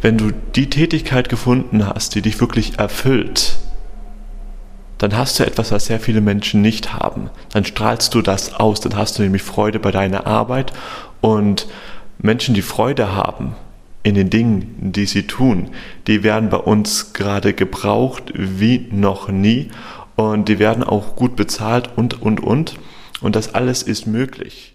Wenn du die Tätigkeit gefunden hast, die dich wirklich erfüllt, dann hast du etwas, was sehr viele Menschen nicht haben. Dann strahlst du das aus, dann hast du nämlich Freude bei deiner Arbeit und Menschen, die Freude haben in den Dingen, die sie tun, die werden bei uns gerade gebraucht wie noch nie und die werden auch gut bezahlt und, und, und. Und das alles ist möglich.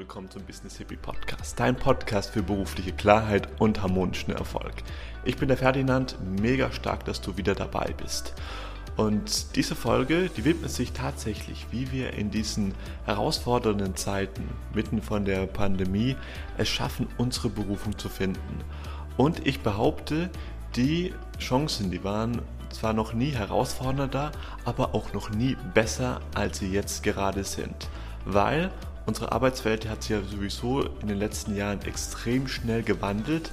Willkommen zum Business Hippie Podcast, dein Podcast für berufliche Klarheit und harmonischen Erfolg. Ich bin der Ferdinand, mega stark, dass du wieder dabei bist. Und diese Folge, die widmet sich tatsächlich, wie wir in diesen herausfordernden Zeiten, mitten von der Pandemie, es schaffen, unsere Berufung zu finden. Und ich behaupte, die Chancen, die waren zwar noch nie herausfordernder, aber auch noch nie besser, als sie jetzt gerade sind. Weil unsere Arbeitswelt hat sich ja sowieso in den letzten Jahren extrem schnell gewandelt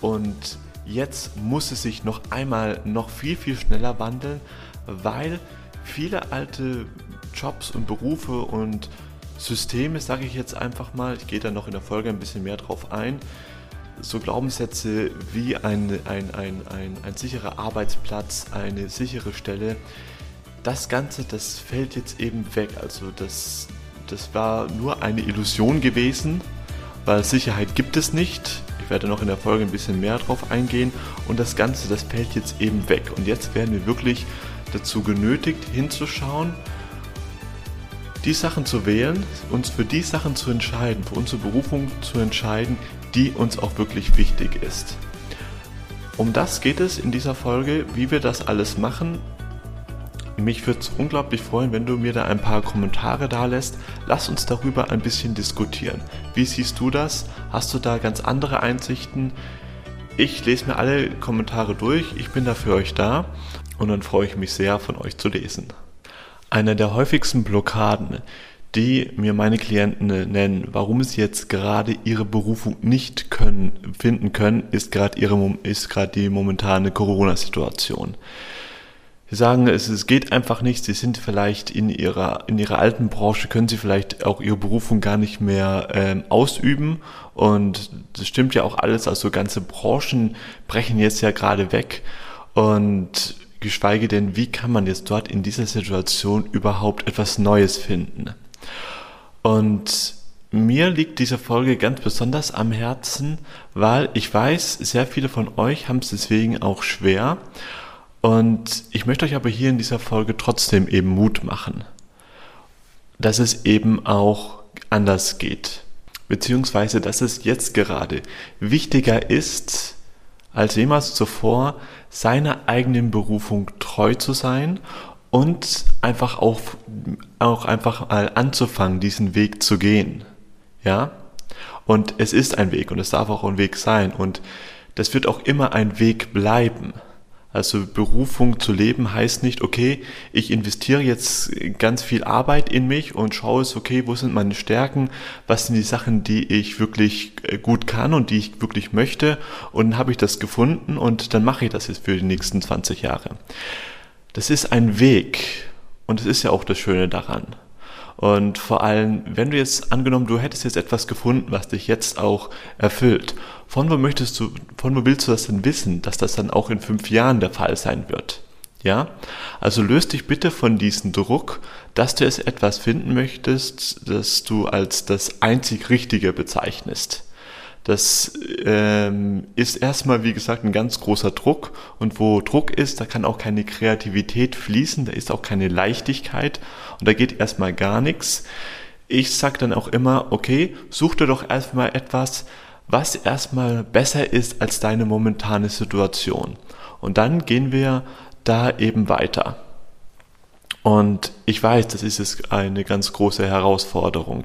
und jetzt muss es sich noch einmal noch viel, viel schneller wandeln, weil viele alte Jobs und Berufe und Systeme, sage ich jetzt einfach mal, ich gehe da noch in der Folge ein bisschen mehr drauf ein, so Glaubenssätze wie ein, ein, ein, ein, ein sicherer Arbeitsplatz, eine sichere Stelle, das Ganze, das fällt jetzt eben weg. Also das, das war nur eine Illusion gewesen, weil Sicherheit gibt es nicht. Ich werde noch in der Folge ein bisschen mehr drauf eingehen. Und das Ganze, das fällt jetzt eben weg. Und jetzt werden wir wirklich dazu genötigt, hinzuschauen, die Sachen zu wählen, uns für die Sachen zu entscheiden, für unsere Berufung zu entscheiden, die uns auch wirklich wichtig ist. Um das geht es in dieser Folge, wie wir das alles machen mich würde es unglaublich freuen, wenn du mir da ein paar Kommentare da lässt. Lass uns darüber ein bisschen diskutieren. Wie siehst du das? Hast du da ganz andere Einsichten? Ich lese mir alle Kommentare durch. Ich bin da für euch da und dann freue ich mich sehr, von euch zu lesen. Eine der häufigsten Blockaden, die mir meine Klienten nennen, warum sie jetzt gerade ihre Berufung nicht können, finden können, ist gerade ihre, ist gerade die momentane Corona-Situation. Sie sagen, es, es geht einfach nicht. Sie sind vielleicht in ihrer, in ihrer alten Branche, können sie vielleicht auch ihre Berufung gar nicht mehr ähm, ausüben. Und das stimmt ja auch alles. Also ganze Branchen brechen jetzt ja gerade weg. Und geschweige denn, wie kann man jetzt dort in dieser Situation überhaupt etwas Neues finden? Und mir liegt diese Folge ganz besonders am Herzen, weil ich weiß, sehr viele von euch haben es deswegen auch schwer. Und ich möchte euch aber hier in dieser Folge trotzdem eben Mut machen, dass es eben auch anders geht. Beziehungsweise, dass es jetzt gerade wichtiger ist, als jemals zuvor, seiner eigenen Berufung treu zu sein und einfach auch, auch einfach mal anzufangen, diesen Weg zu gehen. Ja? Und es ist ein Weg und es darf auch ein Weg sein und das wird auch immer ein Weg bleiben. Also Berufung zu leben heißt nicht, okay, ich investiere jetzt ganz viel Arbeit in mich und schaue es, okay, wo sind meine Stärken, was sind die Sachen, die ich wirklich äh, gut kann und die ich wirklich möchte und dann habe ich das gefunden und dann mache ich das jetzt für die nächsten 20 Jahre. Das ist ein Weg und das ist ja auch das Schöne daran. Und vor allem, wenn du jetzt angenommen, du hättest jetzt etwas gefunden, was dich jetzt auch erfüllt, von wo möchtest du, von wo willst du das denn wissen, dass das dann auch in fünf Jahren der Fall sein wird? Ja? Also löst dich bitte von diesem Druck, dass du es etwas finden möchtest, das du als das einzig Richtige bezeichnest. Das ähm, ist erstmal, wie gesagt, ein ganz großer Druck. Und wo Druck ist, da kann auch keine Kreativität fließen, da ist auch keine Leichtigkeit und da geht erstmal gar nichts. Ich sag dann auch immer, okay, such dir doch erstmal etwas, was erstmal besser ist als deine momentane Situation. Und dann gehen wir da eben weiter. Und ich weiß, das ist eine ganz große Herausforderung.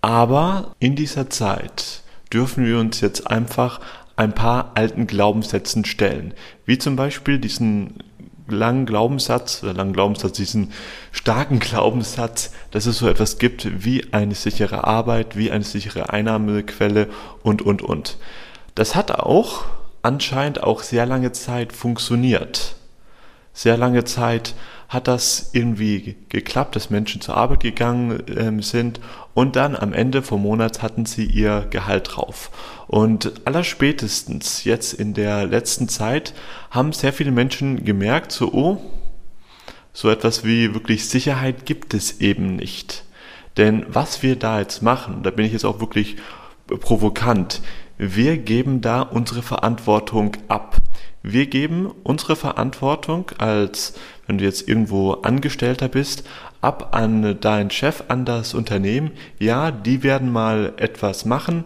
Aber in dieser Zeit, dürfen wir uns jetzt einfach ein paar alten Glaubenssätzen stellen. Wie zum Beispiel diesen langen Glaubenssatz, oder langen Glaubenssatz, diesen starken Glaubenssatz, dass es so etwas gibt wie eine sichere Arbeit, wie eine sichere Einnahmequelle und, und, und. Das hat auch anscheinend auch sehr lange Zeit funktioniert. Sehr lange Zeit hat das irgendwie geklappt, dass Menschen zur Arbeit gegangen ähm, sind und dann am Ende vom Monat hatten sie ihr Gehalt drauf. Und allerspätestens jetzt in der letzten Zeit haben sehr viele Menschen gemerkt, so, oh, so etwas wie wirklich Sicherheit gibt es eben nicht. Denn was wir da jetzt machen, da bin ich jetzt auch wirklich provokant, wir geben da unsere Verantwortung ab. Wir geben unsere Verantwortung als, wenn du jetzt irgendwo Angestellter bist, ab an deinen Chef, an das Unternehmen. Ja, die werden mal etwas machen.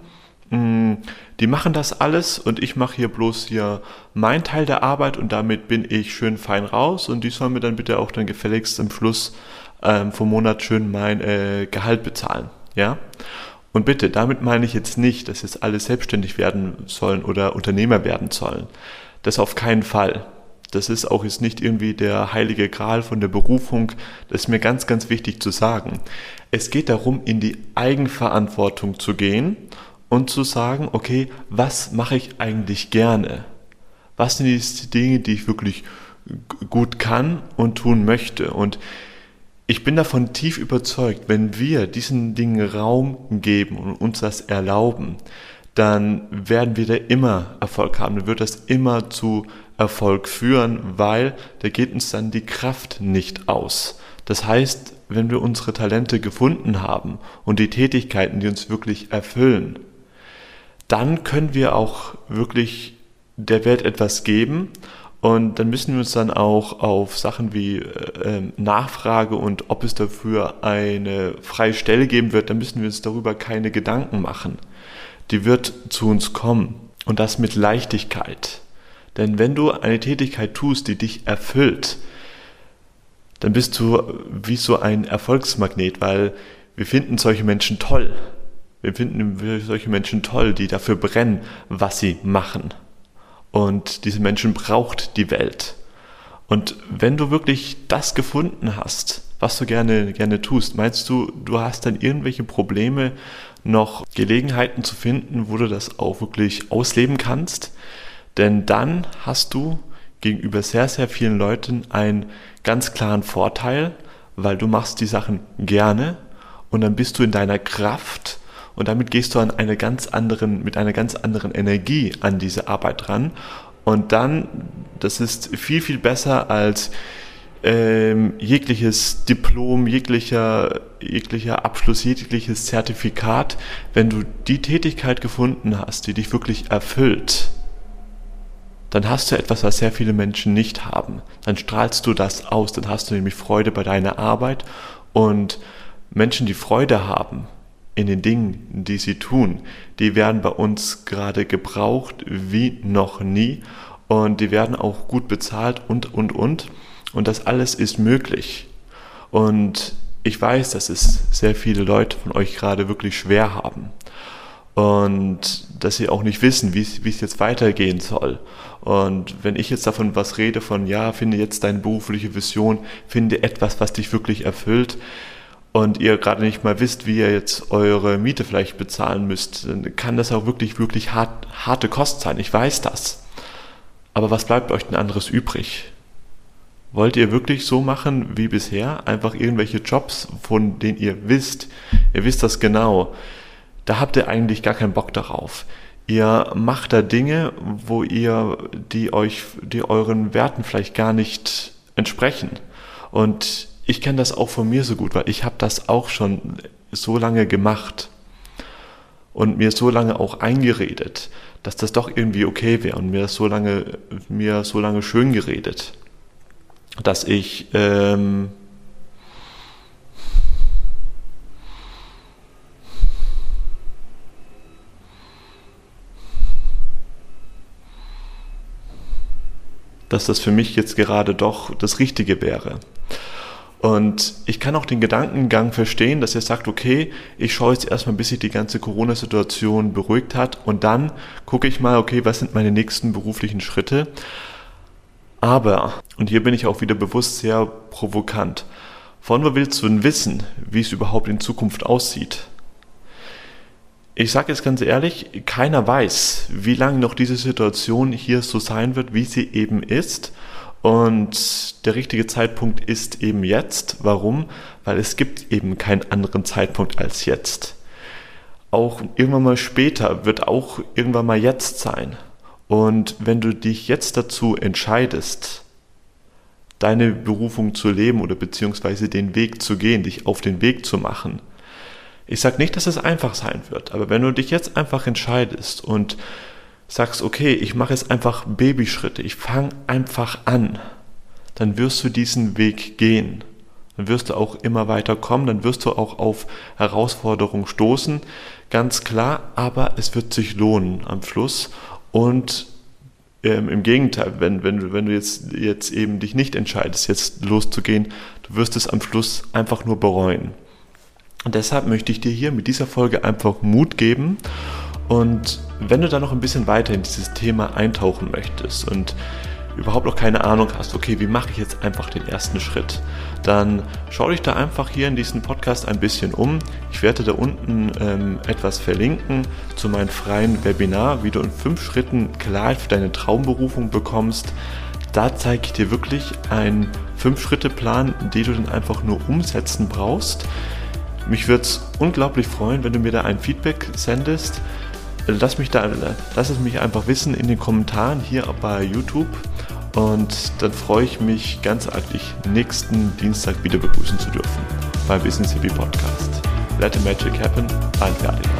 Mm, die machen das alles und ich mache hier bloß hier mein Teil der Arbeit und damit bin ich schön fein raus und die sollen mir dann bitte auch dann gefälligst im Schluss ähm, vom Monat schön mein äh, Gehalt bezahlen. Ja? Und bitte, damit meine ich jetzt nicht, dass jetzt alle selbstständig werden sollen oder Unternehmer werden sollen. Das auf keinen Fall. Das ist auch jetzt nicht irgendwie der heilige Gral von der Berufung. Das ist mir ganz, ganz wichtig zu sagen. Es geht darum, in die Eigenverantwortung zu gehen und zu sagen, okay, was mache ich eigentlich gerne? Was sind die Dinge, die ich wirklich gut kann und tun möchte? Und ich bin davon tief überzeugt, wenn wir diesen Dingen Raum geben und uns das erlauben, dann werden wir da immer Erfolg haben, dann wird das immer zu Erfolg führen, weil da geht uns dann die Kraft nicht aus. Das heißt, wenn wir unsere Talente gefunden haben und die Tätigkeiten, die uns wirklich erfüllen, dann können wir auch wirklich der Welt etwas geben und dann müssen wir uns dann auch auf Sachen wie äh, ähm, Nachfrage und ob es dafür eine freie Stelle geben wird, dann müssen wir uns darüber keine Gedanken machen. Die wird zu uns kommen und das mit Leichtigkeit. Denn wenn du eine Tätigkeit tust, die dich erfüllt, dann bist du wie so ein Erfolgsmagnet, weil wir finden solche Menschen toll. Wir finden solche Menschen toll, die dafür brennen, was sie machen. Und diese Menschen braucht die Welt. Und wenn du wirklich das gefunden hast, was du gerne, gerne tust, meinst du, du hast dann irgendwelche Probleme, noch Gelegenheiten zu finden, wo du das auch wirklich ausleben kannst? Denn dann hast du gegenüber sehr, sehr vielen Leuten einen ganz klaren Vorteil, weil du machst die Sachen gerne und dann bist du in deiner Kraft und damit gehst du an eine ganz anderen, mit einer ganz anderen Energie an diese Arbeit ran. Und dann, das ist viel, viel besser als ähm, jegliches Diplom, jeglicher, jeglicher Abschluss, jegliches Zertifikat, wenn du die Tätigkeit gefunden hast, die dich wirklich erfüllt, dann hast du etwas, was sehr viele Menschen nicht haben. Dann strahlst du das aus, dann hast du nämlich Freude bei deiner Arbeit und Menschen, die Freude haben, in den Dingen, die sie tun, die werden bei uns gerade gebraucht wie noch nie und die werden auch gut bezahlt und, und, und. Und das alles ist möglich. Und ich weiß, dass es sehr viele Leute von euch gerade wirklich schwer haben und dass sie auch nicht wissen, wie es jetzt weitergehen soll. Und wenn ich jetzt davon was rede, von ja, finde jetzt deine berufliche Vision, finde etwas, was dich wirklich erfüllt, und ihr gerade nicht mal wisst, wie ihr jetzt eure Miete vielleicht bezahlen müsst, dann kann das auch wirklich, wirklich hart, harte Kost sein. Ich weiß das. Aber was bleibt euch denn anderes übrig? Wollt ihr wirklich so machen wie bisher? Einfach irgendwelche Jobs, von denen ihr wisst, ihr wisst das genau. Da habt ihr eigentlich gar keinen Bock darauf. Ihr macht da Dinge, wo ihr, die euch, die euren Werten vielleicht gar nicht entsprechen. Und ich kenne das auch von mir so gut, weil ich habe das auch schon so lange gemacht und mir so lange auch eingeredet, dass das doch irgendwie okay wäre und mir so lange mir so lange schön geredet, dass ich ähm, dass das für mich jetzt gerade doch das Richtige wäre. Und ich kann auch den Gedankengang verstehen, dass er sagt, okay, ich schaue jetzt erstmal, bis sich die ganze Corona-Situation beruhigt hat und dann gucke ich mal, okay, was sind meine nächsten beruflichen Schritte. Aber, und hier bin ich auch wieder bewusst sehr provokant, von wo willst du denn wissen, wie es überhaupt in Zukunft aussieht? Ich sage jetzt ganz ehrlich, keiner weiß, wie lange noch diese Situation hier so sein wird, wie sie eben ist Und der richtige Zeitpunkt ist eben jetzt. Warum? Weil es gibt eben keinen anderen Zeitpunkt als jetzt. Auch irgendwann mal später wird auch irgendwann mal jetzt sein. Und wenn du dich jetzt dazu entscheidest, deine Berufung zu leben oder beziehungsweise den Weg zu gehen, dich auf den Weg zu machen. Ich sage nicht, dass es einfach sein wird, aber wenn du dich jetzt einfach entscheidest und sagst, okay, ich mache jetzt einfach Babyschritte, ich fange einfach an, dann wirst du diesen Weg gehen. Dann wirst du auch immer weiter kommen, dann wirst du auch auf Herausforderungen stoßen, ganz klar, aber es wird sich lohnen am Schluss und ähm, Im Gegenteil, wenn, wenn, wenn du jetzt, jetzt eben dich nicht entscheidest, jetzt loszugehen, du wirst es am Schluss einfach nur bereuen. Und deshalb möchte ich dir hier mit dieser Folge einfach Mut geben. Und wenn du da noch ein bisschen weiter in dieses Thema eintauchen möchtest und überhaupt noch keine Ahnung hast, okay, wie mache ich jetzt einfach den ersten Schritt, dann schau dich da einfach hier in diesem Podcast ein bisschen um. Ich werde da unten ähm, etwas verlinken zu meinem freien Webinar, wie du in fünf Schritten Klarheit für deine Traumberufung bekommst. Da zeige ich dir wirklich einen Fünf-Schritte-Plan, den du dann einfach nur umsetzen brauchst. Mich würde es unglaublich freuen, wenn du mir da ein Feedback sendest. Lass mich da, lass es mich einfach wissen in den Kommentaren hier bei YouTube. Und dann freue ich mich ganz arg, nächsten Dienstag wieder begrüßen zu dürfen beim Business Hippie Podcast. Let the Magic Happen, dein Ferdinand.